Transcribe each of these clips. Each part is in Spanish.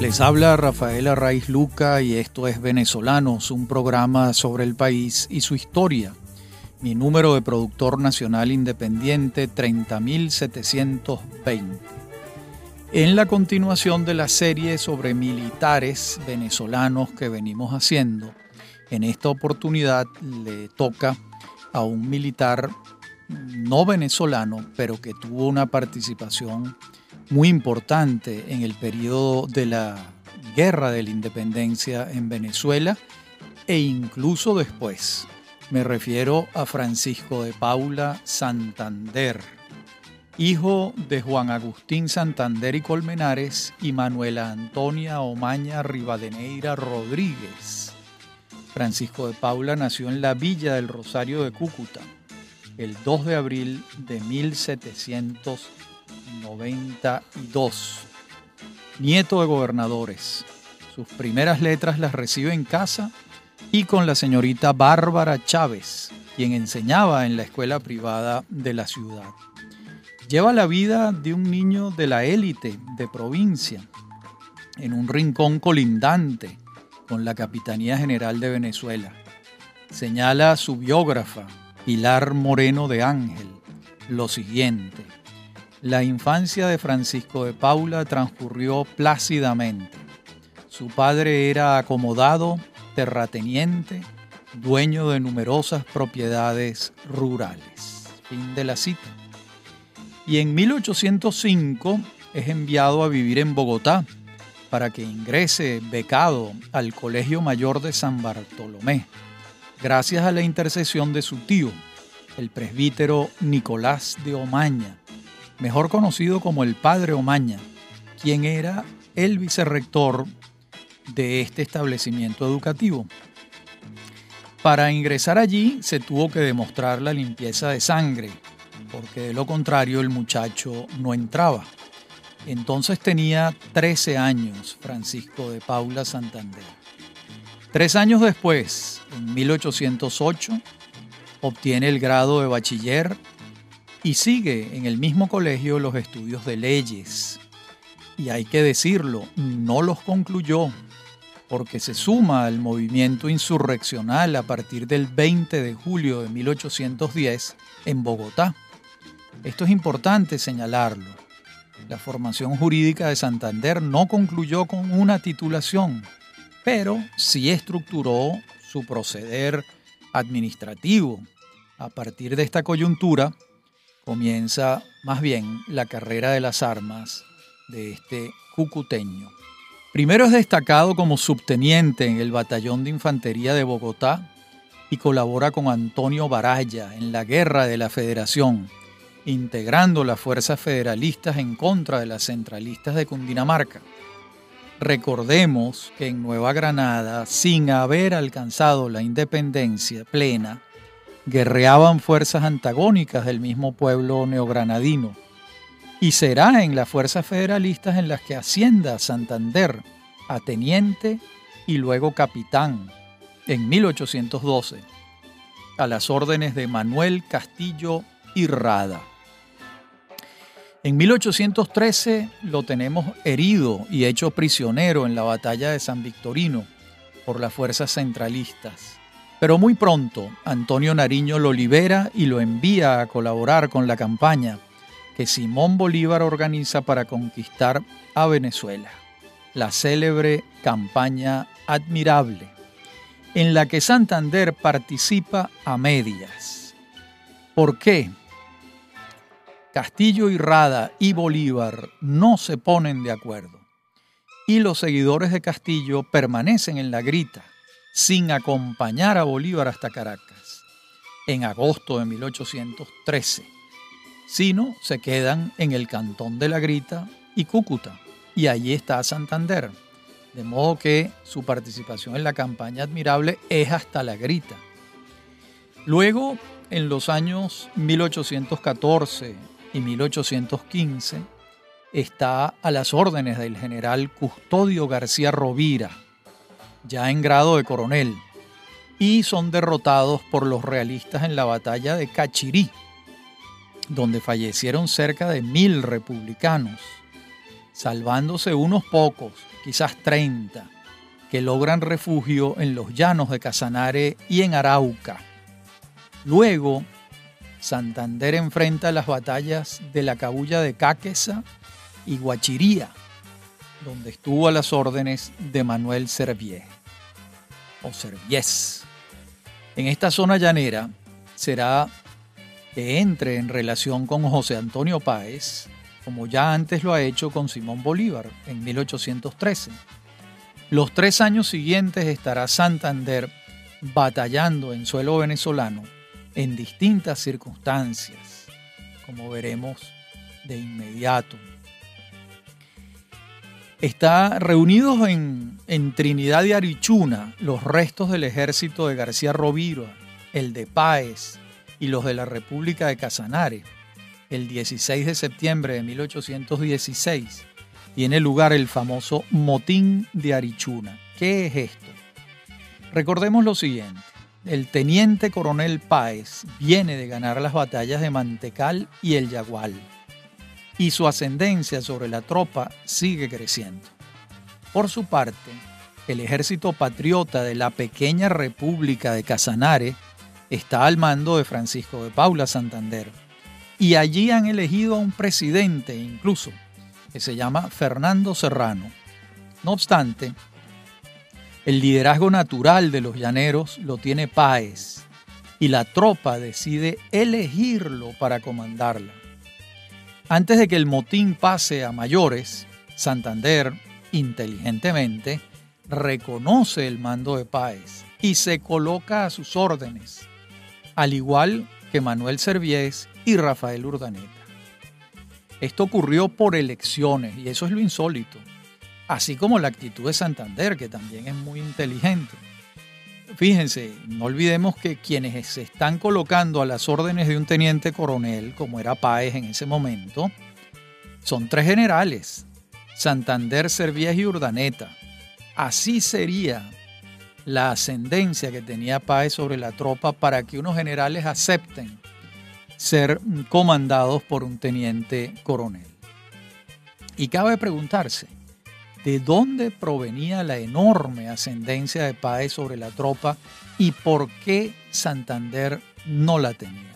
Les habla Rafael Arraiz Luca y esto es Venezolanos, un programa sobre el país y su historia. Mi número de productor nacional independiente 30720. En la continuación de la serie sobre militares venezolanos que venimos haciendo, en esta oportunidad le toca a un militar no venezolano, pero que tuvo una participación muy importante en el periodo de la Guerra de la Independencia en Venezuela e incluso después. Me refiero a Francisco de Paula Santander, hijo de Juan Agustín Santander y Colmenares y Manuela Antonia Omaña Rivadeneira Rodríguez. Francisco de Paula nació en la villa del Rosario de Cúcuta el 2 de abril de 1700 92. Nieto de gobernadores. Sus primeras letras las recibe en casa y con la señorita Bárbara Chávez, quien enseñaba en la escuela privada de la ciudad. Lleva la vida de un niño de la élite de provincia, en un rincón colindante con la Capitanía General de Venezuela. Señala su biógrafa, Pilar Moreno de Ángel, lo siguiente. La infancia de Francisco de Paula transcurrió plácidamente. Su padre era acomodado, terrateniente, dueño de numerosas propiedades rurales. Fin de la cita. Y en 1805 es enviado a vivir en Bogotá para que ingrese becado al Colegio Mayor de San Bartolomé, gracias a la intercesión de su tío, el presbítero Nicolás de Omaña, mejor conocido como el Padre Omaña, quien era el vicerrector de este establecimiento educativo. Para ingresar allí se tuvo que demostrar la limpieza de sangre, porque de lo contrario el muchacho no entraba. Entonces tenía 13 años Francisco de Paula Santander. Tres años después, en 1808, obtiene el grado de bachiller y sigue en el mismo colegio los estudios de leyes. Y hay que decirlo, no los concluyó porque se suma al movimiento insurreccional a partir del 20 de julio de 1810 en Bogotá. Esto es importante señalarlo. La formación jurídica de Santander no concluyó con una titulación, pero sí estructuró su proceder administrativo. A partir de esta coyuntura, comienza más bien la carrera de las armas de este cucuteño. Primero es destacado como subteniente en el Batallón de Infantería de Bogotá y colabora con Antonio Baraya en la Guerra de la Federación, integrando las fuerzas federalistas en contra de las centralistas de Cundinamarca. Recordemos que en Nueva Granada, sin haber alcanzado la independencia plena, guerreaban fuerzas antagónicas del mismo pueblo neogranadino. Y será en las fuerzas federalistas en las que ascienda Santander a teniente y luego capitán en 1812, a las órdenes de Manuel Castillo y Rada. En 1813 lo tenemos herido y hecho prisionero en la batalla de San Victorino por las fuerzas centralistas. Pero muy pronto Antonio Nariño lo libera y lo envía a colaborar con la campaña que Simón Bolívar organiza para conquistar a Venezuela, la célebre campaña admirable, en la que Santander participa a medias. ¿Por qué? Castillo y Rada y Bolívar no se ponen de acuerdo y los seguidores de Castillo permanecen en la grita sin acompañar a Bolívar hasta Caracas en agosto de 1813, sino se quedan en el cantón de La Grita y Cúcuta, y allí está Santander, de modo que su participación en la campaña admirable es hasta La Grita. Luego, en los años 1814 y 1815, está a las órdenes del general Custodio García Rovira, ya en grado de coronel, y son derrotados por los realistas en la batalla de Cachirí, donde fallecieron cerca de mil republicanos. salvándose unos pocos, quizás 30, que logran refugio en los llanos de Casanare y en Arauca. Luego, Santander enfrenta las batallas de la cabulla de Cáqueza y Guachiría, donde estuvo a las órdenes de Manuel Servié o. En esta zona llanera será que entre en relación con José Antonio Páez, como ya antes lo ha hecho con Simón Bolívar en 1813. Los tres años siguientes estará Santander batallando en suelo venezolano en distintas circunstancias, como veremos de inmediato. Está reunidos en, en Trinidad y Arichuna los restos del ejército de García Rovira, el de Páez y los de la República de Casanare. El 16 de septiembre de 1816 tiene lugar el famoso Motín de Arichuna. ¿Qué es esto? Recordemos lo siguiente el teniente coronel Páez viene de ganar las batallas de Mantecal y el Yagual, y su ascendencia sobre la tropa sigue creciendo. Por su parte, el ejército patriota de la pequeña República de Casanare está al mando de Francisco de Paula Santander, y allí han elegido a un presidente incluso, que se llama Fernando Serrano. No obstante, el liderazgo natural de los llaneros lo tiene Páez y la tropa decide elegirlo para comandarla. Antes de que el motín pase a mayores, Santander, inteligentemente, reconoce el mando de Páez y se coloca a sus órdenes, al igual que Manuel Serviés y Rafael Urdaneta. Esto ocurrió por elecciones y eso es lo insólito así como la actitud de Santander, que también es muy inteligente. Fíjense, no olvidemos que quienes se están colocando a las órdenes de un teniente coronel, como era Páez en ese momento, son tres generales, Santander, Servías y Urdaneta. Así sería la ascendencia que tenía Páez sobre la tropa para que unos generales acepten ser comandados por un teniente coronel. Y cabe preguntarse, de dónde provenía la enorme ascendencia de Páez sobre la tropa y por qué Santander no la tenía.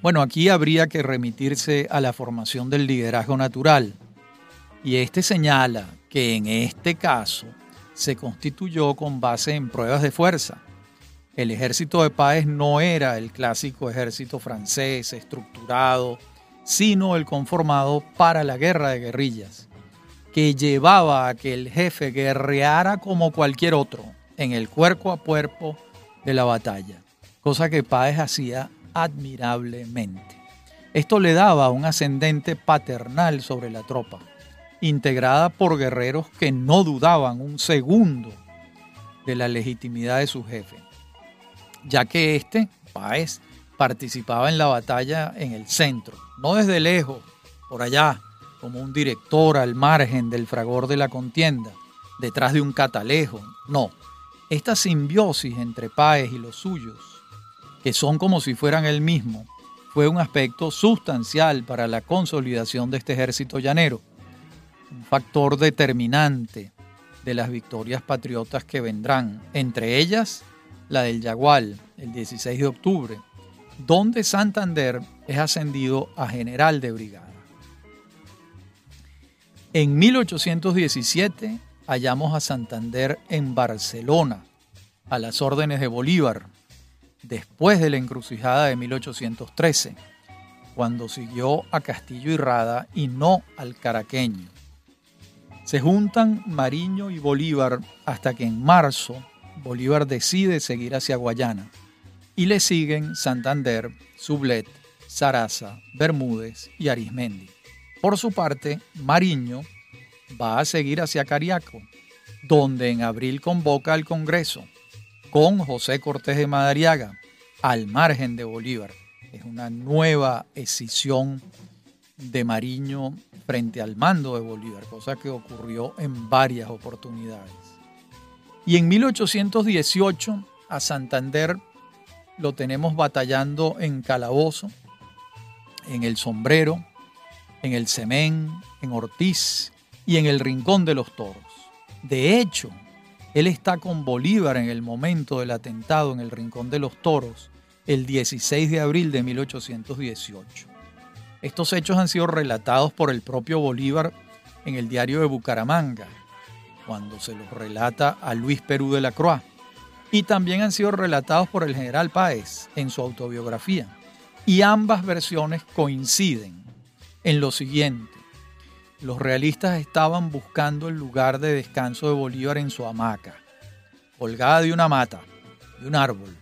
Bueno, aquí habría que remitirse a la formación del liderazgo natural, y este señala que en este caso se constituyó con base en pruebas de fuerza. El ejército de Páez no era el clásico ejército francés estructurado, sino el conformado para la guerra de guerrillas que llevaba a que el jefe guerreara como cualquier otro en el cuerpo a cuerpo de la batalla, cosa que Páez hacía admirablemente. Esto le daba un ascendente paternal sobre la tropa, integrada por guerreros que no dudaban un segundo de la legitimidad de su jefe, ya que éste, Páez, participaba en la batalla en el centro, no desde lejos, por allá, como un director al margen del fragor de la contienda, detrás de un catalejo. No, esta simbiosis entre Páez y los suyos, que son como si fueran el mismo, fue un aspecto sustancial para la consolidación de este ejército llanero, un factor determinante de las victorias patriotas que vendrán, entre ellas la del Yagual, el 16 de octubre, donde Santander es ascendido a general de brigada. En 1817 hallamos a Santander en Barcelona, a las órdenes de Bolívar, después de la encrucijada de 1813, cuando siguió a Castillo y Rada y no al caraqueño. Se juntan Mariño y Bolívar hasta que en marzo Bolívar decide seguir hacia Guayana y le siguen Santander, Sublet, Saraza, Bermúdez y Arismendi. Por su parte, Mariño va a seguir hacia Cariaco, donde en abril convoca al Congreso con José Cortés de Madariaga al margen de Bolívar. Es una nueva escisión de Mariño frente al mando de Bolívar, cosa que ocurrió en varias oportunidades. Y en 1818 a Santander lo tenemos batallando en Calabozo, en el Sombrero, en el Cemén, en Ortiz y en el Rincón de los Toros. De hecho, él está con Bolívar en el momento del atentado en el Rincón de los Toros, el 16 de abril de 1818. Estos hechos han sido relatados por el propio Bolívar en el diario de Bucaramanga, cuando se los relata a Luis Perú de la Croix, y también han sido relatados por el general Páez en su autobiografía. Y ambas versiones coinciden en lo siguiente. Los realistas estaban buscando el lugar de descanso de Bolívar en su hamaca, colgada de una mata, de un árbol,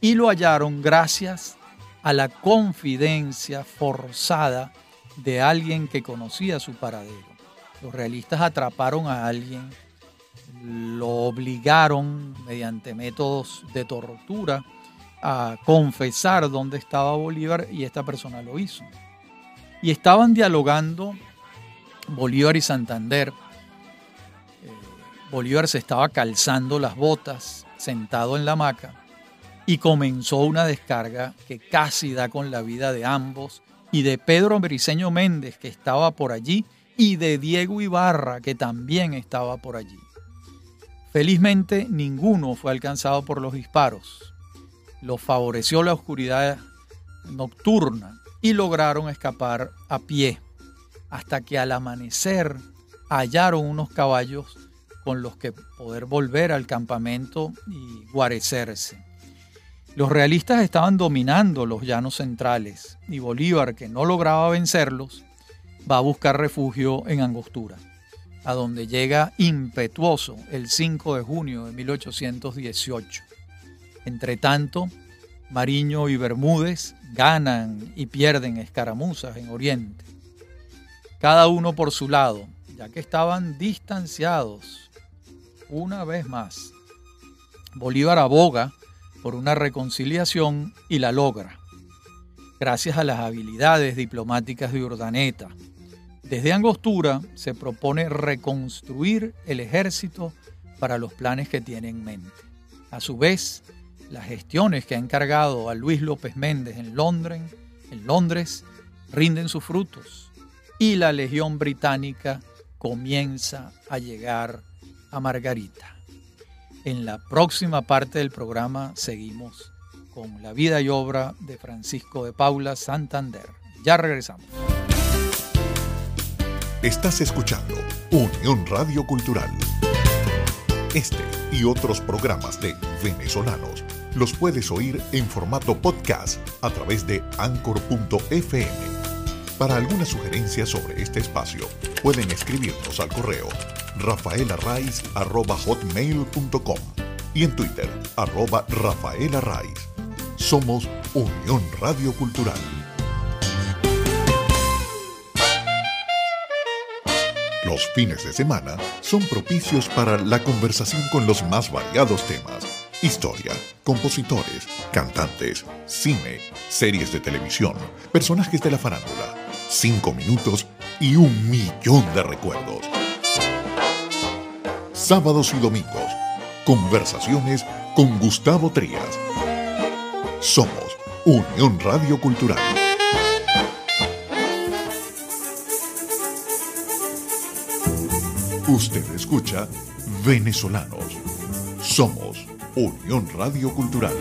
y lo hallaron gracias a la confidencia forzada de alguien que conocía su paradero. Los realistas atraparon a alguien, lo obligaron mediante métodos de tortura a confesar dónde estaba Bolívar y esta persona lo hizo. Y estaban dialogando Bolívar y Santander. Eh, Bolívar se estaba calzando las botas, sentado en la hamaca, y comenzó una descarga que casi da con la vida de ambos y de Pedro Briceño Méndez, que estaba por allí, y de Diego Ibarra, que también estaba por allí. Felizmente ninguno fue alcanzado por los disparos. Los favoreció la oscuridad nocturna y lograron escapar a pie, hasta que al amanecer hallaron unos caballos con los que poder volver al campamento y guarecerse. Los realistas estaban dominando los llanos centrales y Bolívar, que no lograba vencerlos, va a buscar refugio en Angostura, a donde llega impetuoso el 5 de junio de 1818. Entre tanto, Mariño y Bermúdez ganan y pierden escaramuzas en Oriente, cada uno por su lado, ya que estaban distanciados. Una vez más, Bolívar aboga por una reconciliación y la logra, gracias a las habilidades diplomáticas de Urdaneta. Desde Angostura se propone reconstruir el ejército para los planes que tiene en mente. A su vez, las gestiones que ha encargado a Luis López Méndez en Londres, en Londres rinden sus frutos y la Legión Británica comienza a llegar a Margarita. En la próxima parte del programa seguimos con la vida y obra de Francisco de Paula Santander. Ya regresamos. Estás escuchando Unión Radio Cultural. Este y otros programas de venezolanos los puedes oír en formato podcast a través de anchor.fm. Para alguna sugerencia sobre este espacio, pueden escribirnos al correo rafaelarraiz.com y en Twitter, arroba rafaelarraiz. Somos Unión Radio Cultural. Los fines de semana son propicios para la conversación con los más variados temas Historia, compositores, cantantes, cine, series de televisión, personajes de la farándula, cinco minutos y un millón de recuerdos. Sábados y domingos, conversaciones con Gustavo Trías. Somos Unión Radio Cultural. Usted escucha Venezolanos. Somos Unión Radio Cultural.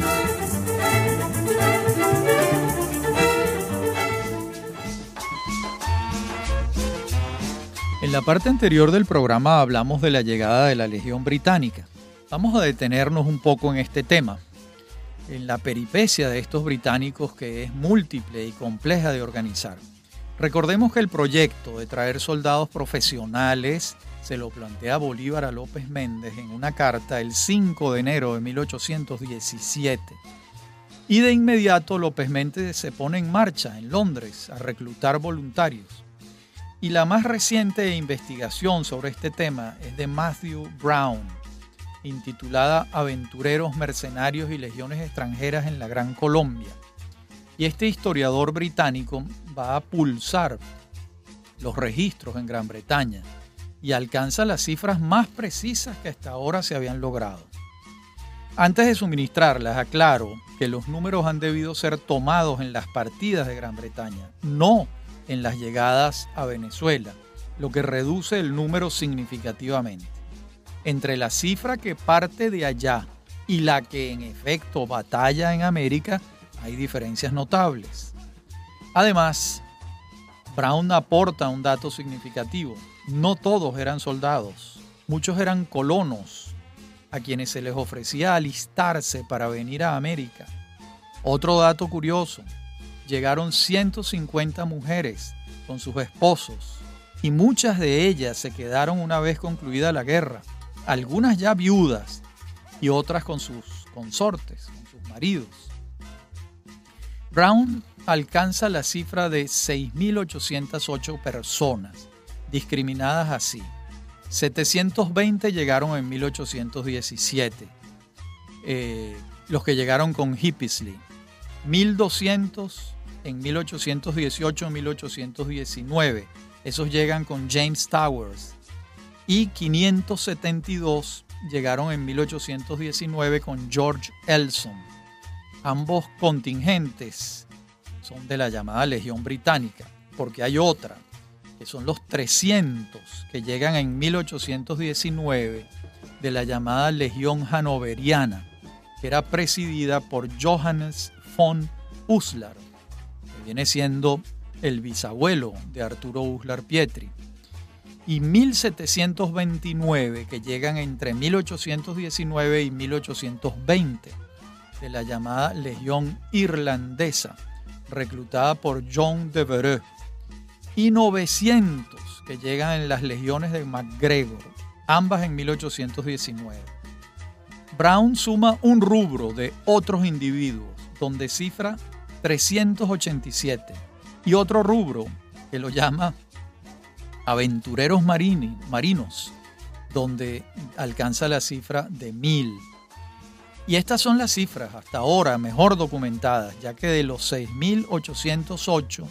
En la parte anterior del programa hablamos de la llegada de la Legión Británica. Vamos a detenernos un poco en este tema, en la peripecia de estos británicos que es múltiple y compleja de organizar. Recordemos que el proyecto de traer soldados profesionales se lo plantea Bolívar a López Méndez en una carta el 5 de enero de 1817. Y de inmediato López Méndez se pone en marcha en Londres a reclutar voluntarios. Y la más reciente investigación sobre este tema es de Matthew Brown, intitulada Aventureros, Mercenarios y Legiones extranjeras en la Gran Colombia. Y este historiador británico va a pulsar los registros en Gran Bretaña y alcanza las cifras más precisas que hasta ahora se habían logrado. Antes de suministrarlas, aclaro que los números han debido ser tomados en las partidas de Gran Bretaña, no en las llegadas a Venezuela, lo que reduce el número significativamente. Entre la cifra que parte de allá y la que en efecto batalla en América, hay diferencias notables. Además, Brown aporta un dato significativo. No todos eran soldados, muchos eran colonos a quienes se les ofrecía alistarse para venir a América. Otro dato curioso, llegaron 150 mujeres con sus esposos y muchas de ellas se quedaron una vez concluida la guerra, algunas ya viudas y otras con sus consortes, con sus maridos. Brown alcanza la cifra de 6.808 personas discriminadas así. 720 llegaron en 1817, eh, los que llegaron con Hippisley. 1.200 en 1818-1819, esos llegan con James Towers. Y 572 llegaron en 1819 con George Elson. Ambos contingentes son de la llamada Legión Británica, porque hay otra, que son los 300 que llegan en 1819 de la llamada Legión Hanoveriana, que era presidida por Johannes von Uslar, que viene siendo el bisabuelo de Arturo Uslar Pietri, y 1729 que llegan entre 1819 y 1820 de la llamada Legión Irlandesa, reclutada por John de Vereux, y 900 que llegan en las legiones de MacGregor, ambas en 1819. Brown suma un rubro de otros individuos, donde cifra 387, y otro rubro que lo llama aventureros marinos, donde alcanza la cifra de 1000. Y estas son las cifras hasta ahora mejor documentadas, ya que de los 6.808,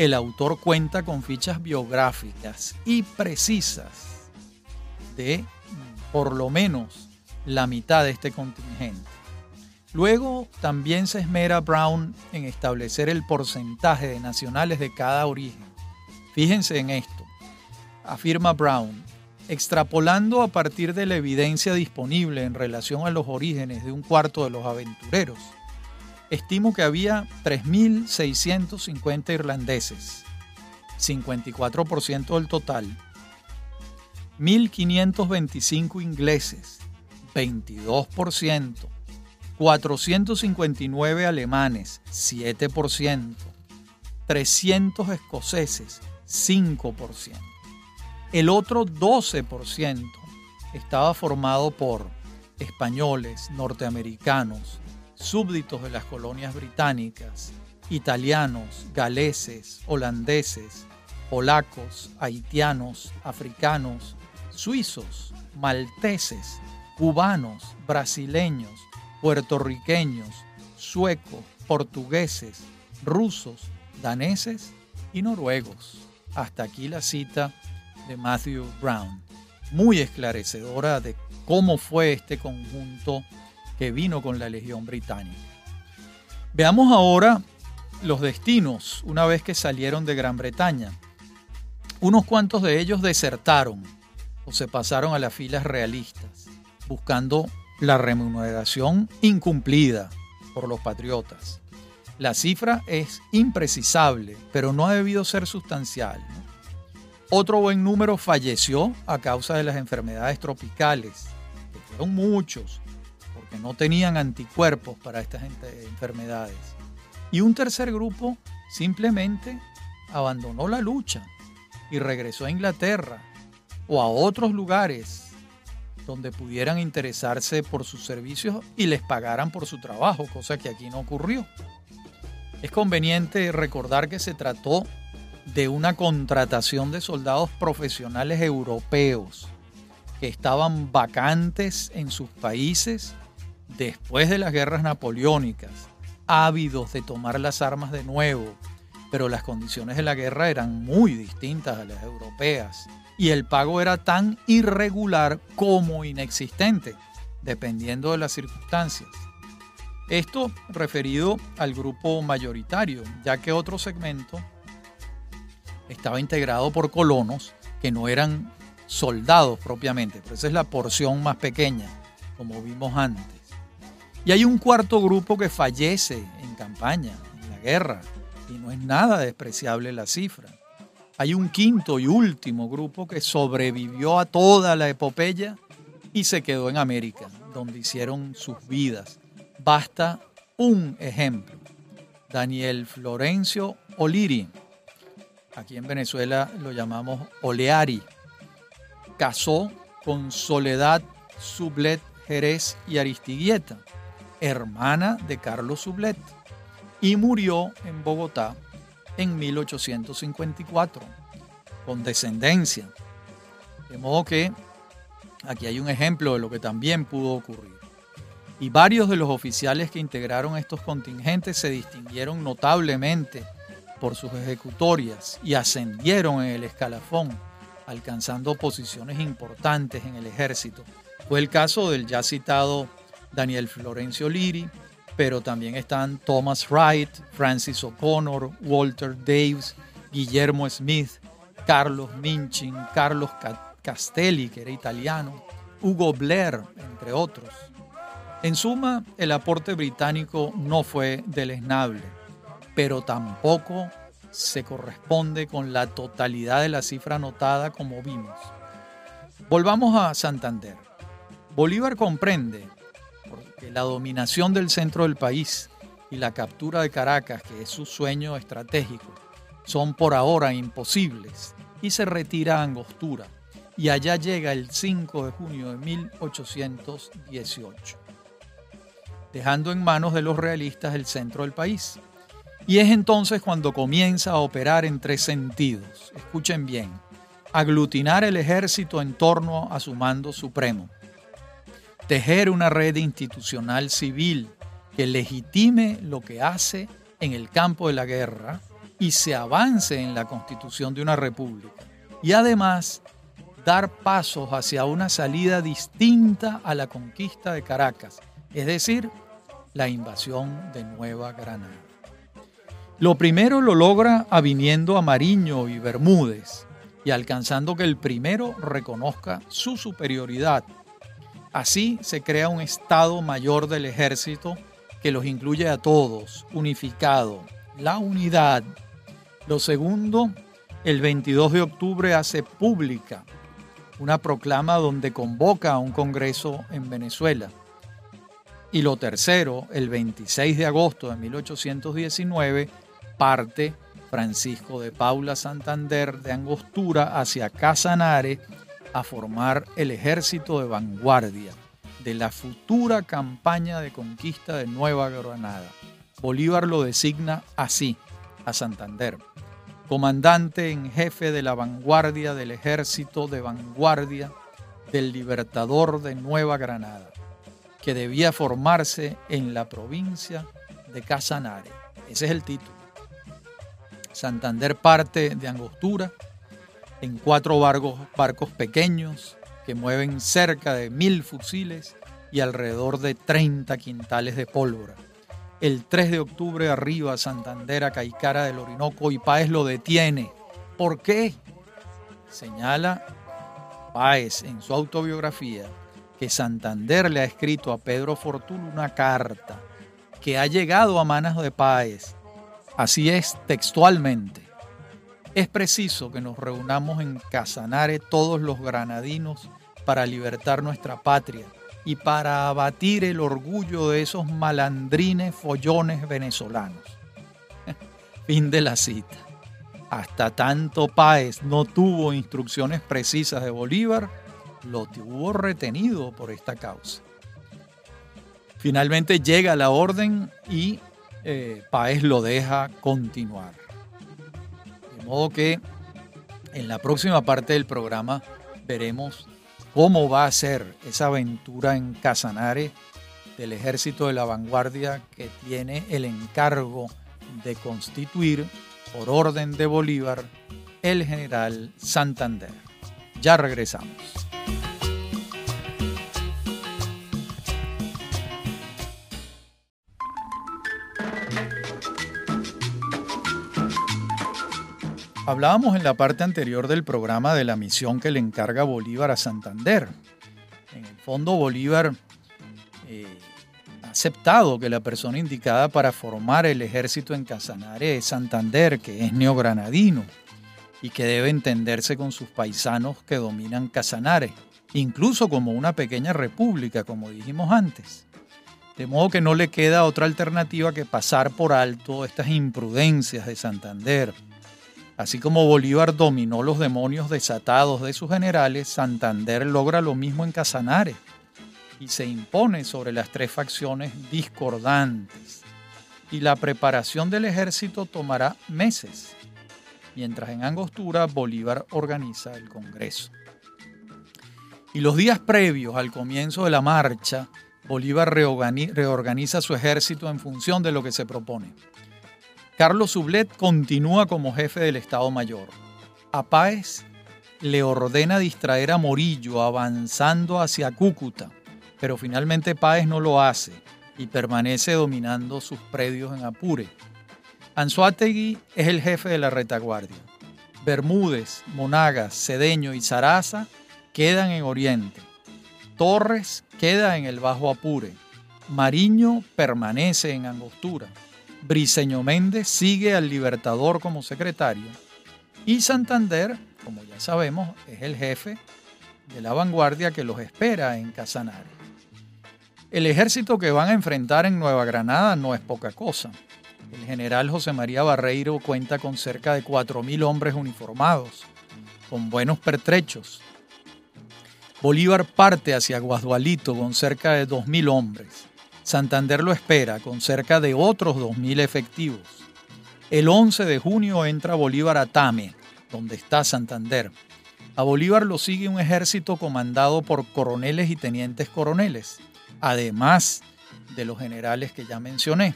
el autor cuenta con fichas biográficas y precisas de por lo menos la mitad de este contingente. Luego también se esmera Brown en establecer el porcentaje de nacionales de cada origen. Fíjense en esto, afirma Brown, extrapolando a partir de la evidencia disponible en relación a los orígenes de un cuarto de los aventureros, estimo que había 3.650 irlandeses, 54% del total, 1.525 ingleses, 22%, 459 alemanes, 7%, 300 escoceses, 5%. El otro 12% estaba formado por españoles, norteamericanos, súbditos de las colonias británicas, italianos, galeses, holandeses, polacos, haitianos, africanos, suizos, malteses, cubanos, brasileños, puertorriqueños, suecos, portugueses, rusos, daneses y noruegos. Hasta aquí la cita de Matthew Brown, muy esclarecedora de cómo fue este conjunto que vino con la Legión Británica. Veamos ahora los destinos una vez que salieron de Gran Bretaña. Unos cuantos de ellos desertaron o se pasaron a las filas realistas, buscando la remuneración incumplida por los patriotas. La cifra es imprecisable, pero no ha debido ser sustancial. Otro buen número falleció a causa de las enfermedades tropicales, que fueron muchos, porque no tenían anticuerpos para estas enfermedades. Y un tercer grupo simplemente abandonó la lucha y regresó a Inglaterra o a otros lugares donde pudieran interesarse por sus servicios y les pagaran por su trabajo, cosa que aquí no ocurrió. Es conveniente recordar que se trató de una contratación de soldados profesionales europeos que estaban vacantes en sus países después de las guerras napoleónicas, ávidos de tomar las armas de nuevo, pero las condiciones de la guerra eran muy distintas a las europeas y el pago era tan irregular como inexistente, dependiendo de las circunstancias. Esto referido al grupo mayoritario, ya que otro segmento estaba integrado por colonos que no eran soldados propiamente, pero esa es la porción más pequeña, como vimos antes. Y hay un cuarto grupo que fallece en campaña, en la guerra, y no es nada despreciable la cifra. Hay un quinto y último grupo que sobrevivió a toda la epopeya y se quedó en América, donde hicieron sus vidas. Basta un ejemplo. Daniel Florencio Oliri, aquí en Venezuela lo llamamos Oleari, casó con Soledad Sublet Jerez y Aristiguieta, hermana de Carlos Sublet, y murió en Bogotá en 1854, con descendencia. De modo que aquí hay un ejemplo de lo que también pudo ocurrir. Y varios de los oficiales que integraron estos contingentes se distinguieron notablemente por sus ejecutorias y ascendieron en el escalafón, alcanzando posiciones importantes en el ejército. Fue el caso del ya citado Daniel Florencio Liri, pero también están Thomas Wright, Francis O'Connor, Walter Davis, Guillermo Smith, Carlos Minchin, Carlos Castelli, que era italiano, Hugo Blair, entre otros. En suma, el aporte británico no fue deleznable, pero tampoco se corresponde con la totalidad de la cifra anotada como vimos. Volvamos a Santander. Bolívar comprende que la dominación del centro del país y la captura de Caracas, que es su sueño estratégico, son por ahora imposibles y se retira a Angostura y allá llega el 5 de junio de 1818 dejando en manos de los realistas el centro del país. Y es entonces cuando comienza a operar en tres sentidos. Escuchen bien. Aglutinar el ejército en torno a su mando supremo. Tejer una red institucional civil que legitime lo que hace en el campo de la guerra y se avance en la constitución de una república. Y además dar pasos hacia una salida distinta a la conquista de Caracas, es decir, la invasión de Nueva Granada. Lo primero lo logra aviniendo a Mariño y Bermúdez y alcanzando que el primero reconozca su superioridad. Así se crea un Estado mayor del ejército que los incluye a todos, unificado, la unidad. Lo segundo, el 22 de octubre hace pública una proclama donde convoca a un congreso en Venezuela y lo tercero, el 26 de agosto de 1819, parte Francisco de Paula Santander de Angostura hacia Casanare a formar el ejército de vanguardia de la futura campaña de conquista de Nueva Granada. Bolívar lo designa así, a Santander, comandante en jefe de la vanguardia del ejército de vanguardia del libertador de Nueva Granada que debía formarse en la provincia de Casanare. Ese es el título. Santander parte de Angostura en cuatro barcos, barcos pequeños que mueven cerca de mil fusiles y alrededor de 30 quintales de pólvora. El 3 de octubre arriba Santander a Caicara del Orinoco y Páez lo detiene. ¿Por qué? Señala Páez en su autobiografía que Santander le ha escrito a Pedro Fortuna una carta que ha llegado a manos de Páez. Así es textualmente. Es preciso que nos reunamos en Casanare todos los granadinos para libertar nuestra patria y para abatir el orgullo de esos malandrines follones venezolanos. fin de la cita. Hasta tanto Páez no tuvo instrucciones precisas de Bolívar, lo tuvo retenido por esta causa. Finalmente llega la orden y eh, Paez lo deja continuar. Modo que en la próxima parte del programa veremos cómo va a ser esa aventura en Casanare del ejército de la vanguardia que tiene el encargo de constituir por orden de Bolívar el general Santander. Ya regresamos. Hablábamos en la parte anterior del programa de la misión que le encarga Bolívar a Santander. En el fondo Bolívar eh, ha aceptado que la persona indicada para formar el ejército en Casanare es Santander, que es neogranadino y que debe entenderse con sus paisanos que dominan Casanare, incluso como una pequeña república, como dijimos antes. De modo que no le queda otra alternativa que pasar por alto estas imprudencias de Santander Así como Bolívar dominó los demonios desatados de sus generales, Santander logra lo mismo en Casanare y se impone sobre las tres facciones discordantes. Y la preparación del ejército tomará meses, mientras en Angostura Bolívar organiza el Congreso. Y los días previos al comienzo de la marcha, Bolívar reorganiza su ejército en función de lo que se propone. Carlos Sublet continúa como jefe del Estado Mayor. A Páez le ordena distraer a Morillo avanzando hacia Cúcuta, pero finalmente Páez no lo hace y permanece dominando sus predios en Apure. Anzuategui es el jefe de la retaguardia. Bermúdez, Monagas, Cedeño y Zaraza quedan en Oriente. Torres queda en el Bajo Apure. Mariño permanece en Angostura. Briceño Méndez sigue al Libertador como secretario y Santander, como ya sabemos, es el jefe de la vanguardia que los espera en Casanare. El ejército que van a enfrentar en Nueva Granada no es poca cosa. El general José María Barreiro cuenta con cerca de 4.000 hombres uniformados, con buenos pertrechos. Bolívar parte hacia Guasdualito con cerca de 2.000 hombres. Santander lo espera con cerca de otros 2.000 efectivos. El 11 de junio entra Bolívar a Tame, donde está Santander. A Bolívar lo sigue un ejército comandado por coroneles y tenientes coroneles, además de los generales que ya mencioné.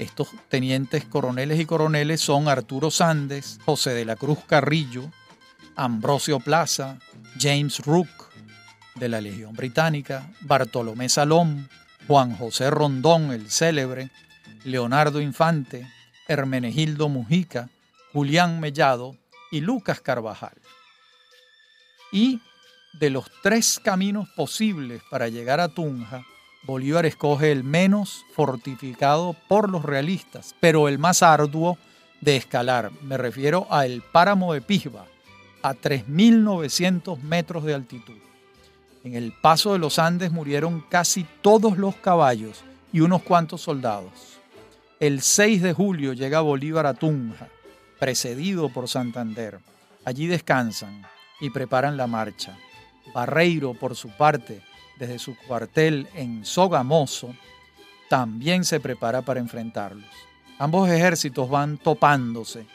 Estos tenientes coroneles y coroneles son Arturo Sandes, José de la Cruz Carrillo, Ambrosio Plaza, James Rook de la Legión Británica, Bartolomé Salón, Juan José Rondón, el célebre, Leonardo Infante, Hermenegildo Mujica, Julián Mellado y Lucas Carvajal. Y de los tres caminos posibles para llegar a Tunja, Bolívar escoge el menos fortificado por los realistas, pero el más arduo de escalar. Me refiero al páramo de Pisba, a 3.900 metros de altitud. En el paso de los Andes murieron casi todos los caballos y unos cuantos soldados. El 6 de julio llega Bolívar a Tunja, precedido por Santander. Allí descansan y preparan la marcha. Barreiro, por su parte, desde su cuartel en Sogamoso, también se prepara para enfrentarlos. Ambos ejércitos van topándose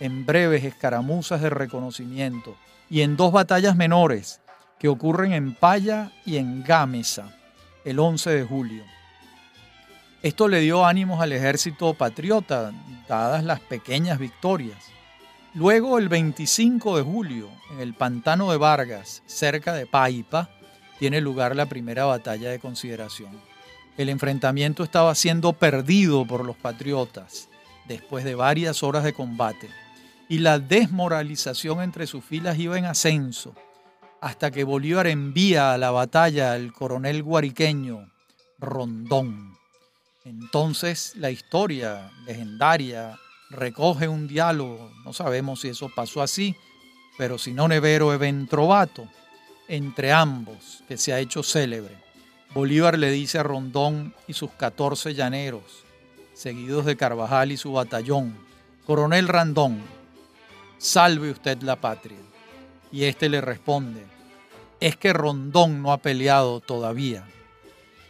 en breves escaramuzas de reconocimiento y en dos batallas menores que ocurren en Paya y en Gámeza el 11 de julio. Esto le dio ánimos al ejército patriota, dadas las pequeñas victorias. Luego, el 25 de julio, en el pantano de Vargas, cerca de Paipa, tiene lugar la primera batalla de consideración. El enfrentamiento estaba siendo perdido por los patriotas después de varias horas de combate y la desmoralización entre sus filas iba en ascenso hasta que Bolívar envía a la batalla al coronel guariqueño Rondón. Entonces la historia legendaria recoge un diálogo, no sabemos si eso pasó así, pero si no Nevero Eventrovato, entre ambos, que se ha hecho célebre. Bolívar le dice a Rondón y sus 14 llaneros, seguidos de Carvajal y su batallón, Coronel Randón, salve usted la patria. Y este le responde, es que Rondón no ha peleado todavía.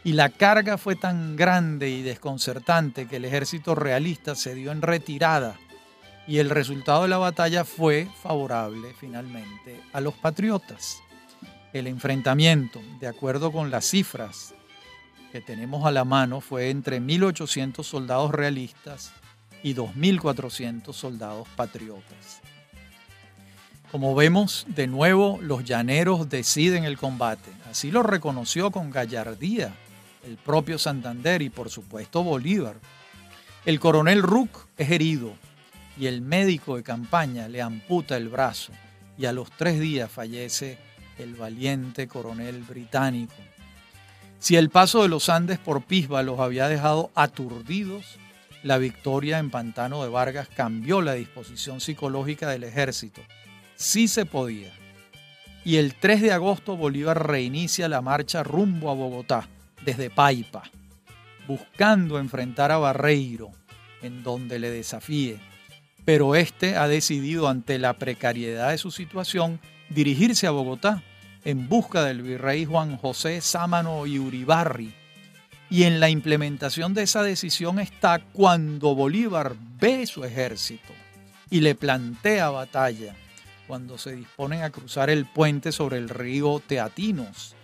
Y la carga fue tan grande y desconcertante que el ejército realista se dio en retirada y el resultado de la batalla fue favorable finalmente a los patriotas. El enfrentamiento, de acuerdo con las cifras que tenemos a la mano, fue entre 1.800 soldados realistas y 2.400 soldados patriotas. Como vemos, de nuevo los llaneros deciden el combate. Así lo reconoció con gallardía el propio Santander y por supuesto Bolívar. El coronel Rook es herido y el médico de campaña le amputa el brazo y a los tres días fallece el valiente coronel británico. Si el paso de los Andes por Pisba los había dejado aturdidos, la victoria en Pantano de Vargas cambió la disposición psicológica del ejército. Sí se podía. Y el 3 de agosto Bolívar reinicia la marcha rumbo a Bogotá, desde Paipa, buscando enfrentar a Barreiro, en donde le desafíe. Pero este ha decidido, ante la precariedad de su situación, dirigirse a Bogotá en busca del virrey Juan José Sámano y Uribarri. Y en la implementación de esa decisión está cuando Bolívar ve su ejército y le plantea batalla, cuando se disponen a cruzar el puente sobre el río Teatinos,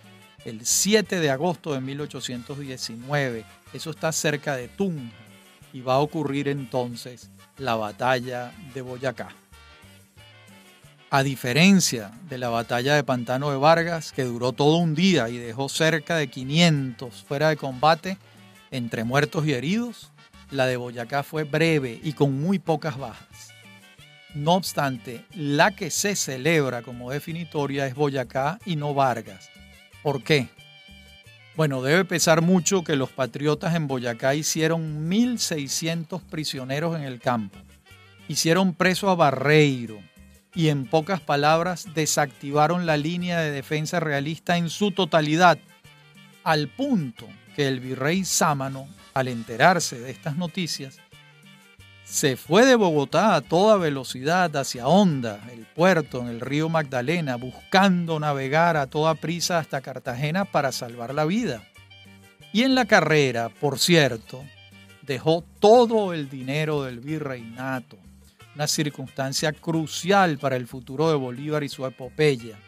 el 7 de agosto de 1819. Eso está cerca de Tunja y va a ocurrir entonces la batalla de Boyacá. A diferencia de la batalla de Pantano de Vargas, que duró todo un día y dejó cerca de 500 fuera de combate, entre muertos y heridos, la de Boyacá fue breve y con muy pocas bajas. No obstante, la que se celebra como definitoria es Boyacá y no Vargas. ¿Por qué? Bueno, debe pesar mucho que los patriotas en Boyacá hicieron 1.600 prisioneros en el campo. Hicieron preso a Barreiro, y en pocas palabras desactivaron la línea de defensa realista en su totalidad, al punto que el virrey Sámano, al enterarse de estas noticias, se fue de Bogotá a toda velocidad hacia Honda, el puerto en el río Magdalena, buscando navegar a toda prisa hasta Cartagena para salvar la vida. Y en la carrera, por cierto, dejó todo el dinero del virreinato, una circunstancia crucial para el futuro de Bolívar y su epopeya.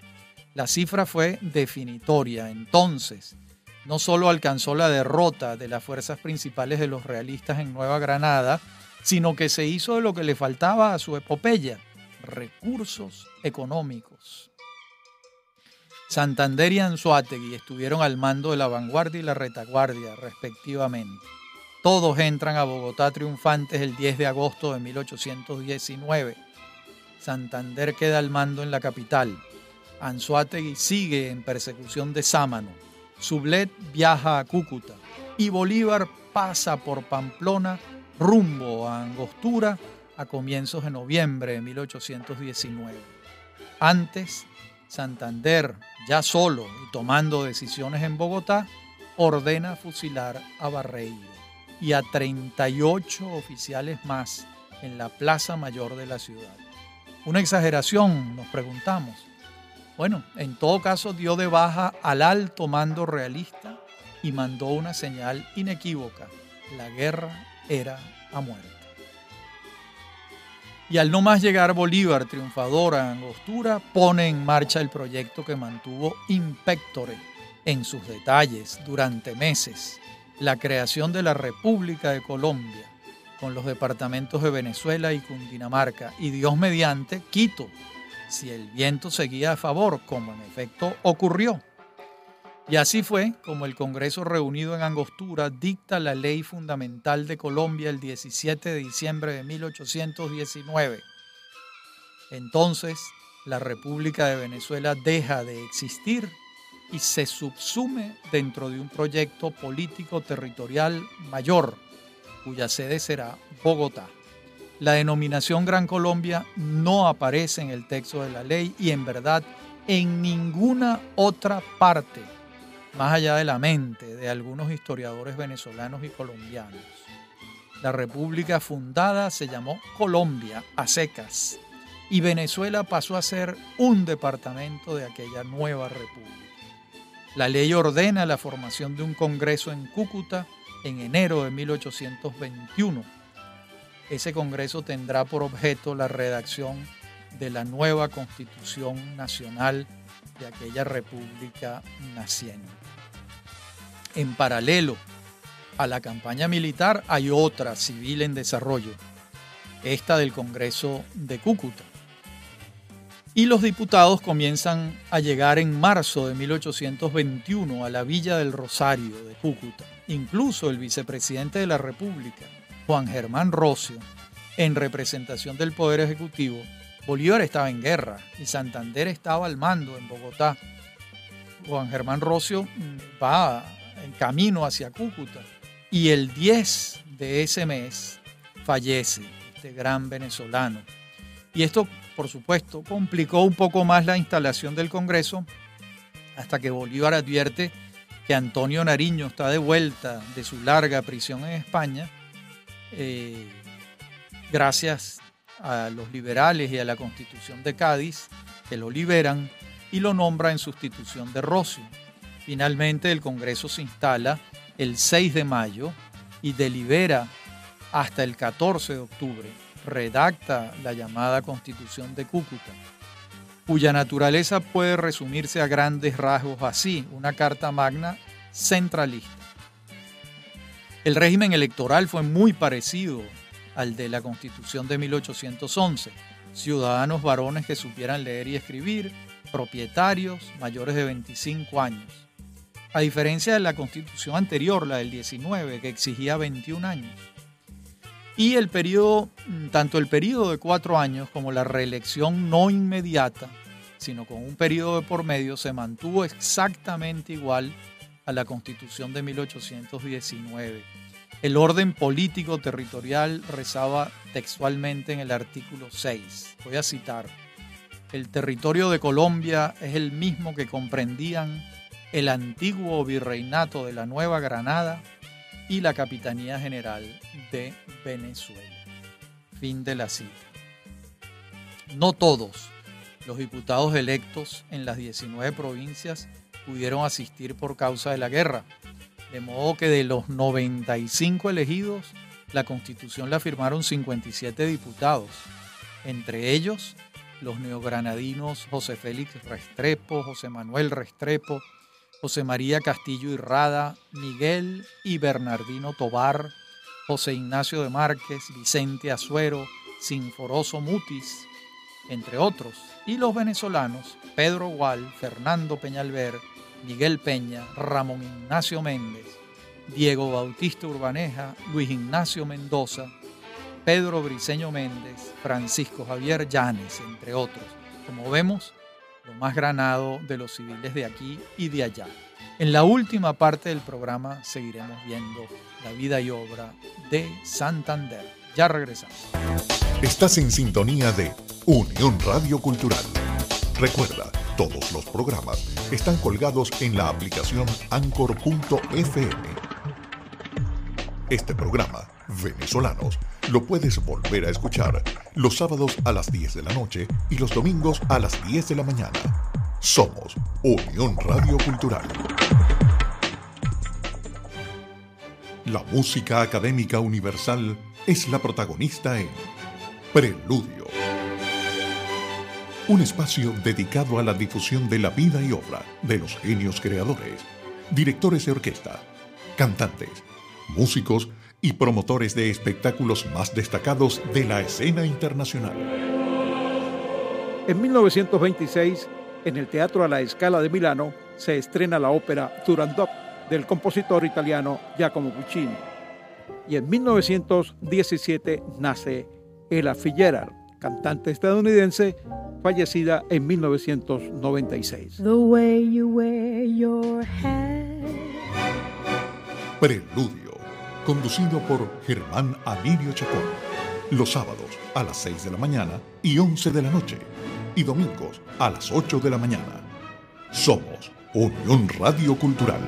La cifra fue definitoria. Entonces, no solo alcanzó la derrota de las fuerzas principales de los realistas en Nueva Granada, sino que se hizo de lo que le faltaba a su epopeya, recursos económicos. Santander y Anzuategui estuvieron al mando de la vanguardia y la retaguardia, respectivamente. Todos entran a Bogotá triunfantes el 10 de agosto de 1819. Santander queda al mando en la capital. Anzuategui sigue en persecución de Sámano. Sublet viaja a Cúcuta y Bolívar pasa por Pamplona rumbo a Angostura a comienzos de noviembre de 1819. Antes, Santander, ya solo y tomando decisiones en Bogotá, ordena fusilar a Barreiro y a 38 oficiales más en la Plaza Mayor de la ciudad. Una exageración, nos preguntamos. Bueno, en todo caso dio de baja al alto mando realista y mandó una señal inequívoca. La guerra era a muerte. Y al no más llegar Bolívar triunfador a Angostura, pone en marcha el proyecto que mantuvo impectore en sus detalles durante meses la creación de la República de Colombia, con los departamentos de Venezuela y Cundinamarca, y Dios mediante Quito, si el viento seguía a favor, como en efecto ocurrió. Y así fue como el Congreso reunido en Angostura dicta la ley fundamental de Colombia el 17 de diciembre de 1819. Entonces, la República de Venezuela deja de existir y se subsume dentro de un proyecto político territorial mayor, cuya sede será Bogotá. La denominación Gran Colombia no aparece en el texto de la ley y en verdad en ninguna otra parte, más allá de la mente de algunos historiadores venezolanos y colombianos. La república fundada se llamó Colombia a secas y Venezuela pasó a ser un departamento de aquella nueva república. La ley ordena la formación de un congreso en Cúcuta en enero de 1821. Ese congreso tendrá por objeto la redacción de la nueva constitución nacional de aquella república naciente. En paralelo a la campaña militar hay otra civil en desarrollo, esta del Congreso de Cúcuta y los diputados comienzan a llegar en marzo de 1821 a la Villa del Rosario de Cúcuta. Incluso el vicepresidente de la República, Juan Germán Rocio, en representación del Poder Ejecutivo, Bolívar estaba en guerra y Santander estaba al mando en Bogotá. Juan Germán Rocio va en camino hacia Cúcuta y el 10 de ese mes fallece este gran venezolano. Y esto, por supuesto, complicó un poco más la instalación del Congreso hasta que Bolívar advierte que Antonio Nariño está de vuelta de su larga prisión en España, eh, gracias a los liberales y a la constitución de Cádiz, que lo liberan y lo nombra en sustitución de Rocio. Finalmente el Congreso se instala el 6 de mayo y delibera hasta el 14 de octubre. Redacta la llamada Constitución de Cúcuta, cuya naturaleza puede resumirse a grandes rasgos así, una carta magna centralista. El régimen electoral fue muy parecido al de la Constitución de 1811. Ciudadanos varones que supieran leer y escribir, propietarios mayores de 25 años. A diferencia de la Constitución anterior, la del 19, que exigía 21 años. Y el periodo, tanto el periodo de cuatro años como la reelección no inmediata, sino con un periodo de por medio, se mantuvo exactamente igual a la Constitución de 1819. El orden político territorial rezaba textualmente en el artículo 6. Voy a citar. El territorio de Colombia es el mismo que comprendían el antiguo virreinato de la Nueva Granada y la Capitanía General de Venezuela. Fin de la cita. No todos los diputados electos en las 19 provincias pudieron asistir por causa de la guerra. De modo que de los 95 elegidos, la constitución la firmaron 57 diputados, entre ellos los neogranadinos José Félix Restrepo, José Manuel Restrepo, José María Castillo y Rada, Miguel y Bernardino Tobar, José Ignacio de Márquez, Vicente Azuero, Sinforoso Mutis, entre otros, y los venezolanos Pedro Gual, Fernando Peñalver, Miguel Peña, Ramón Ignacio Méndez, Diego Bautista Urbaneja, Luis Ignacio Mendoza, Pedro Briceño Méndez, Francisco Javier Llanes, entre otros. Como vemos, lo más granado de los civiles de aquí y de allá. En la última parte del programa seguiremos viendo la vida y obra de Santander. Ya regresamos. Estás en sintonía de Unión Radio Cultural. Recuerda, todos los programas están colgados en la aplicación anchor.fm. Este programa, Venezolanos, lo puedes volver a escuchar los sábados a las 10 de la noche y los domingos a las 10 de la mañana. Somos Unión Radio Cultural. La música académica universal es la protagonista en Preludio un espacio dedicado a la difusión de la vida y obra de los genios creadores, directores de orquesta, cantantes, músicos y promotores de espectáculos más destacados de la escena internacional. En 1926, en el Teatro a la Escala de Milano, se estrena la ópera Turandot del compositor italiano Giacomo Puccini. Y en 1917 nace Ella Fitzgerald, cantante estadounidense fallecida en 1996. Preludio, conducido por Germán Alirio Chacón, los sábados a las 6 de la mañana y 11 de la noche, y domingos a las 8 de la mañana. Somos Unión Radio Cultural.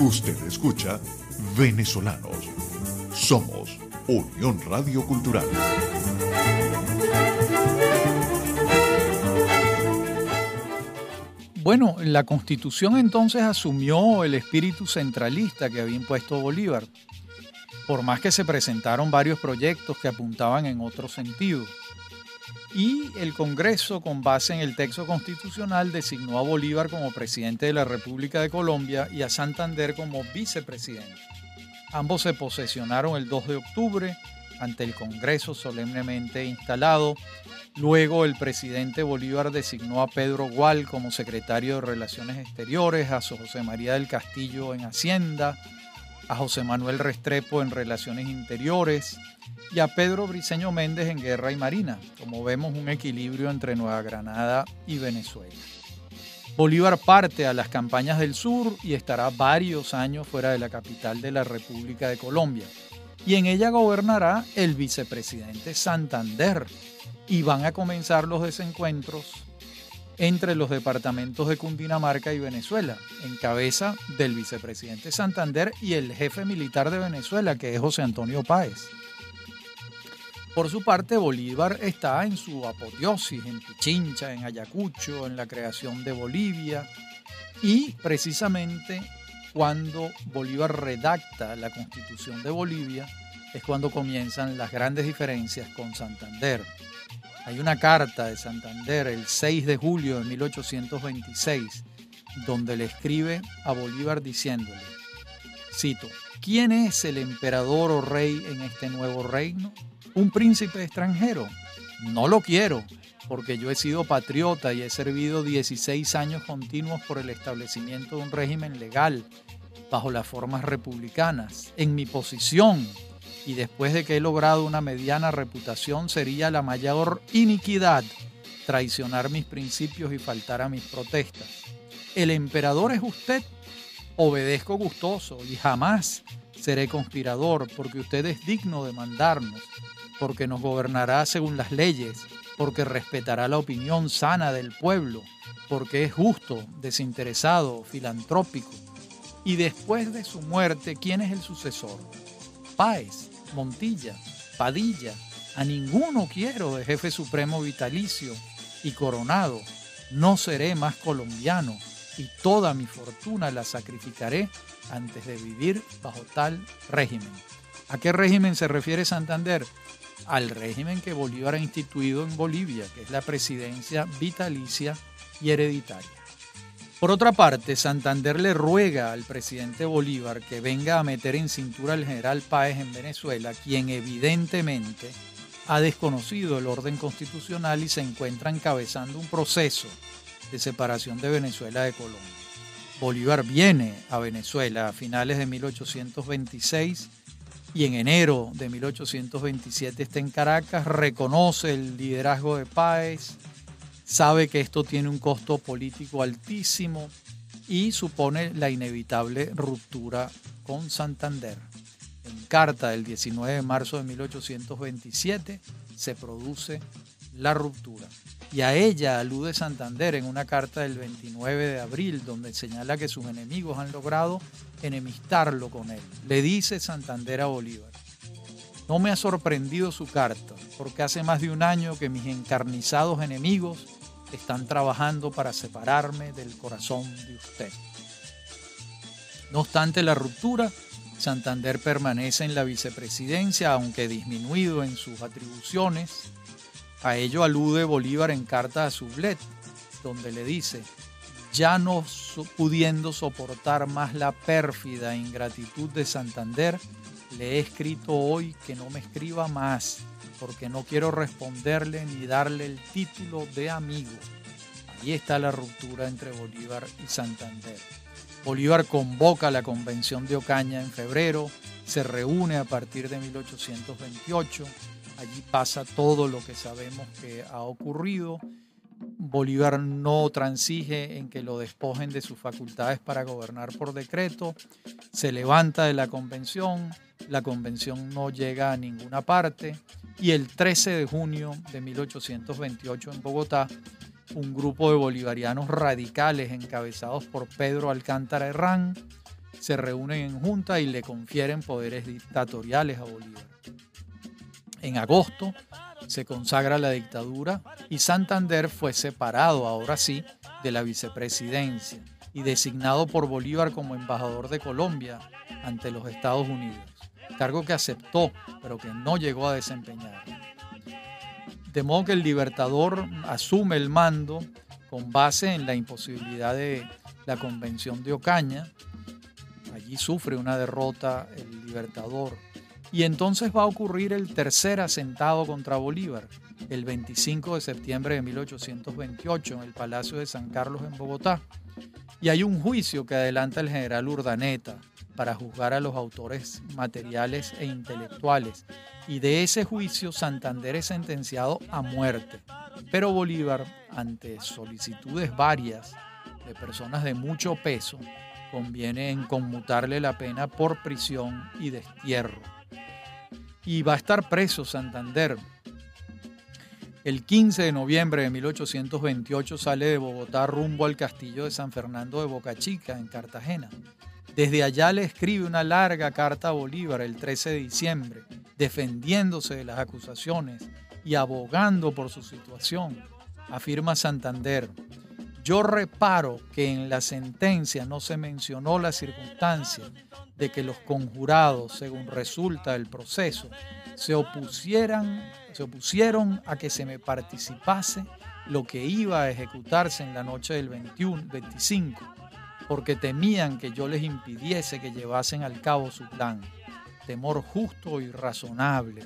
Usted escucha Venezolanos. Somos Unión Radio Cultural. Bueno, la constitución entonces asumió el espíritu centralista que había impuesto Bolívar, por más que se presentaron varios proyectos que apuntaban en otro sentido. Y el Congreso, con base en el texto constitucional, designó a Bolívar como presidente de la República de Colombia y a Santander como vicepresidente. Ambos se posesionaron el 2 de octubre ante el Congreso solemnemente instalado. Luego el presidente Bolívar designó a Pedro Gual como secretario de Relaciones Exteriores, a José María del Castillo en Hacienda, a José Manuel Restrepo en Relaciones Interiores y a Pedro Briceño Méndez en Guerra y Marina. Como vemos, un equilibrio entre Nueva Granada y Venezuela. Bolívar parte a las campañas del sur y estará varios años fuera de la capital de la República de Colombia. Y en ella gobernará el vicepresidente Santander. Y van a comenzar los desencuentros entre los departamentos de Cundinamarca y Venezuela, en cabeza del vicepresidente Santander y el jefe militar de Venezuela, que es José Antonio Páez. Por su parte, Bolívar está en su apoteosis, en Pichincha, en Ayacucho, en la creación de Bolivia, y precisamente cuando Bolívar redacta la constitución de Bolivia, es cuando comienzan las grandes diferencias con Santander. Hay una carta de Santander el 6 de julio de 1826 donde le escribe a Bolívar diciéndole, cito, ¿quién es el emperador o rey en este nuevo reino? ¿Un príncipe extranjero? No lo quiero, porque yo he sido patriota y he servido 16 años continuos por el establecimiento de un régimen legal bajo las formas republicanas. En mi posición y después de que he logrado una mediana reputación, sería la mayor iniquidad traicionar mis principios y faltar a mis protestas. El emperador es usted, obedezco gustoso y jamás seré conspirador porque usted es digno de mandarnos, porque nos gobernará según las leyes, porque respetará la opinión sana del pueblo, porque es justo, desinteresado, filantrópico. Y después de su muerte, ¿quién es el sucesor? Páez, Montilla, Padilla, a ninguno quiero de jefe supremo vitalicio y coronado. No seré más colombiano y toda mi fortuna la sacrificaré antes de vivir bajo tal régimen. ¿A qué régimen se refiere Santander? Al régimen que Bolívar ha instituido en Bolivia, que es la presidencia vitalicia y hereditaria. Por otra parte, Santander le ruega al presidente Bolívar que venga a meter en cintura al general Páez en Venezuela, quien evidentemente ha desconocido el orden constitucional y se encuentra encabezando un proceso de separación de Venezuela de Colombia. Bolívar viene a Venezuela a finales de 1826 y en enero de 1827 está en Caracas, reconoce el liderazgo de Páez, sabe que esto tiene un costo político altísimo y supone la inevitable ruptura con Santander. En carta del 19 de marzo de 1827 se produce la ruptura. Y a ella alude Santander en una carta del 29 de abril donde señala que sus enemigos han logrado enemistarlo con él. Le dice Santander a Bolívar, no me ha sorprendido su carta, porque hace más de un año que mis encarnizados enemigos están trabajando para separarme del corazón de usted. No obstante la ruptura, Santander permanece en la vicepresidencia, aunque disminuido en sus atribuciones. A ello alude Bolívar en carta a Sublet, donde le dice, ya no pudiendo soportar más la pérfida ingratitud de Santander, le he escrito hoy que no me escriba más porque no quiero responderle ni darle el título de amigo. Ahí está la ruptura entre Bolívar y Santander. Bolívar convoca la convención de Ocaña en febrero, se reúne a partir de 1828, allí pasa todo lo que sabemos que ha ocurrido. Bolívar no transige en que lo despojen de sus facultades para gobernar por decreto, se levanta de la convención, la convención no llega a ninguna parte, y el 13 de junio de 1828 en Bogotá, un grupo de bolivarianos radicales encabezados por Pedro Alcántara Herrán se reúnen en junta y le confieren poderes dictatoriales a Bolívar. En agosto se consagra la dictadura y Santander fue separado, ahora sí, de la vicepresidencia y designado por Bolívar como embajador de Colombia ante los Estados Unidos cargo que aceptó, pero que no llegó a desempeñar. De modo que el libertador asume el mando con base en la imposibilidad de la convención de Ocaña. Allí sufre una derrota el libertador. Y entonces va a ocurrir el tercer asentado contra Bolívar, el 25 de septiembre de 1828 en el Palacio de San Carlos en Bogotá. Y hay un juicio que adelanta el general Urdaneta, para juzgar a los autores materiales e intelectuales. Y de ese juicio Santander es sentenciado a muerte. Pero Bolívar, ante solicitudes varias de personas de mucho peso, conviene en conmutarle la pena por prisión y destierro. Y va a estar preso Santander. El 15 de noviembre de 1828 sale de Bogotá rumbo al castillo de San Fernando de Boca Chica, en Cartagena. Desde allá le escribe una larga carta a Bolívar el 13 de diciembre, defendiéndose de las acusaciones y abogando por su situación. Afirma Santander, yo reparo que en la sentencia no se mencionó la circunstancia de que los conjurados, según resulta del proceso, se opusieran, se opusieron a que se me participase lo que iba a ejecutarse en la noche del 21, 25 porque temían que yo les impidiese que llevasen al cabo su plan. Temor justo y razonable,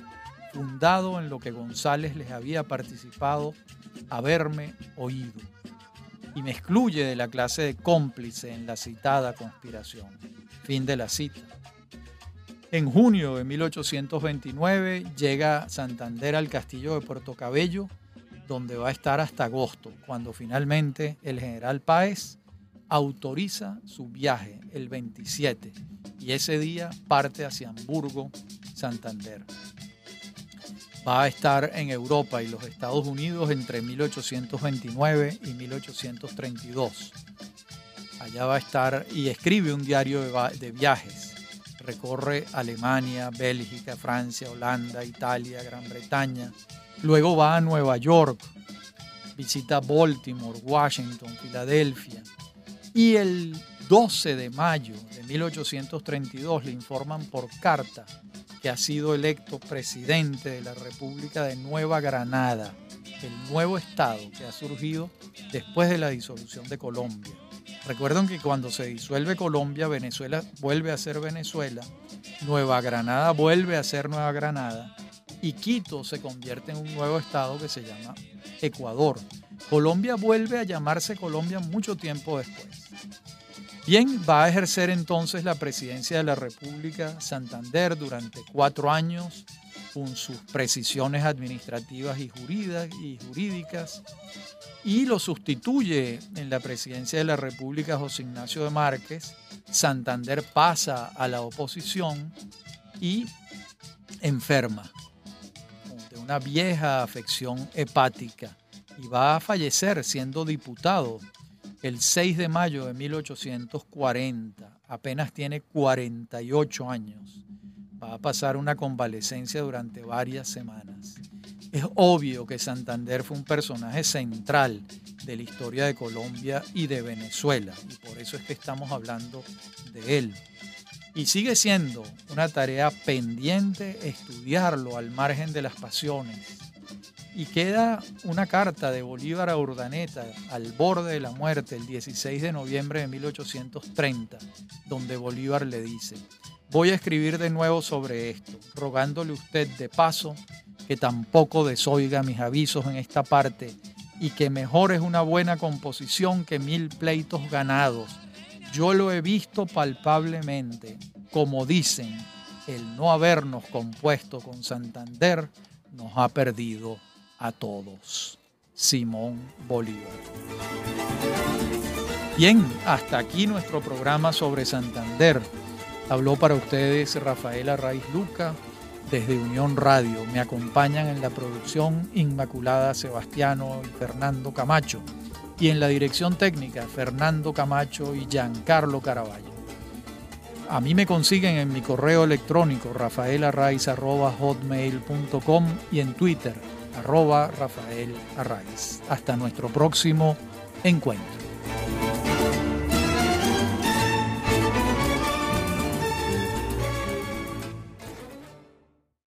fundado en lo que González les había participado, haberme oído, y me excluye de la clase de cómplice en la citada conspiración. Fin de la cita. En junio de 1829 llega Santander al castillo de Puerto Cabello, donde va a estar hasta agosto, cuando finalmente el general Páez autoriza su viaje el 27 y ese día parte hacia Hamburgo, Santander. Va a estar en Europa y los Estados Unidos entre 1829 y 1832. Allá va a estar y escribe un diario de viajes. Recorre Alemania, Bélgica, Francia, Holanda, Italia, Gran Bretaña. Luego va a Nueva York, visita Baltimore, Washington, Filadelfia, y el 12 de mayo de 1832 le informan por carta que ha sido electo presidente de la República de Nueva Granada, el nuevo estado que ha surgido después de la disolución de Colombia. Recuerden que cuando se disuelve Colombia, Venezuela vuelve a ser Venezuela, Nueva Granada vuelve a ser Nueva Granada y Quito se convierte en un nuevo estado que se llama Ecuador. Colombia vuelve a llamarse Colombia mucho tiempo después. Bien, va a ejercer entonces la presidencia de la República Santander durante cuatro años con sus precisiones administrativas y jurídicas y lo sustituye en la presidencia de la República José Ignacio de Márquez. Santander pasa a la oposición y enferma de una vieja afección hepática y va a fallecer siendo diputado el 6 de mayo de 1840. Apenas tiene 48 años. Va a pasar una convalecencia durante varias semanas. Es obvio que Santander fue un personaje central de la historia de Colombia y de Venezuela, y por eso es que estamos hablando de él. Y sigue siendo una tarea pendiente estudiarlo al margen de las pasiones, y queda una carta de Bolívar a Urdaneta al borde de la muerte el 16 de noviembre de 1830, donde Bolívar le dice, voy a escribir de nuevo sobre esto, rogándole usted de paso que tampoco desoiga mis avisos en esta parte y que mejor es una buena composición que mil pleitos ganados. Yo lo he visto palpablemente, como dicen, el no habernos compuesto con Santander nos ha perdido a todos. Simón Bolívar. Bien, hasta aquí nuestro programa sobre Santander. Habló para ustedes Rafael Arraiz Luca desde Unión Radio. Me acompañan en la producción Inmaculada Sebastiano y Fernando Camacho. Y en la dirección técnica Fernando Camacho y Giancarlo Caraballo. A mí me consiguen en mi correo electrónico rafaelarraiz.hotmail.com y en Twitter arroba Rafael Arraiz. Hasta nuestro próximo encuentro.